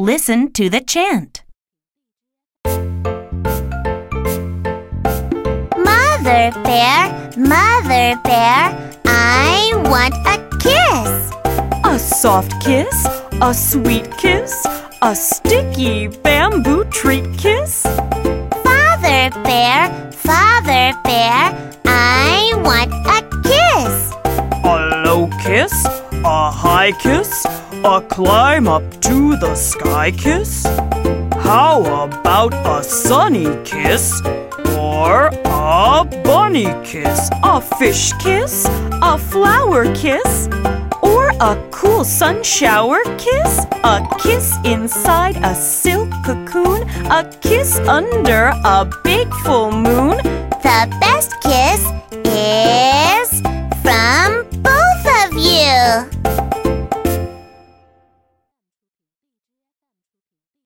Listen to the chant. Mother bear, mother bear, I want a kiss. A soft kiss, a sweet kiss, a sticky bamboo treat kiss. Father bear, father bear, I want a kiss. A low kiss, a high kiss, a climb up to the sky kiss? How about a sunny kiss? Or a bunny kiss? A fish kiss? A flower kiss? Or a cool sun shower kiss? A kiss inside a silk cocoon? A kiss under a big full moon? The best kiss is from both of you.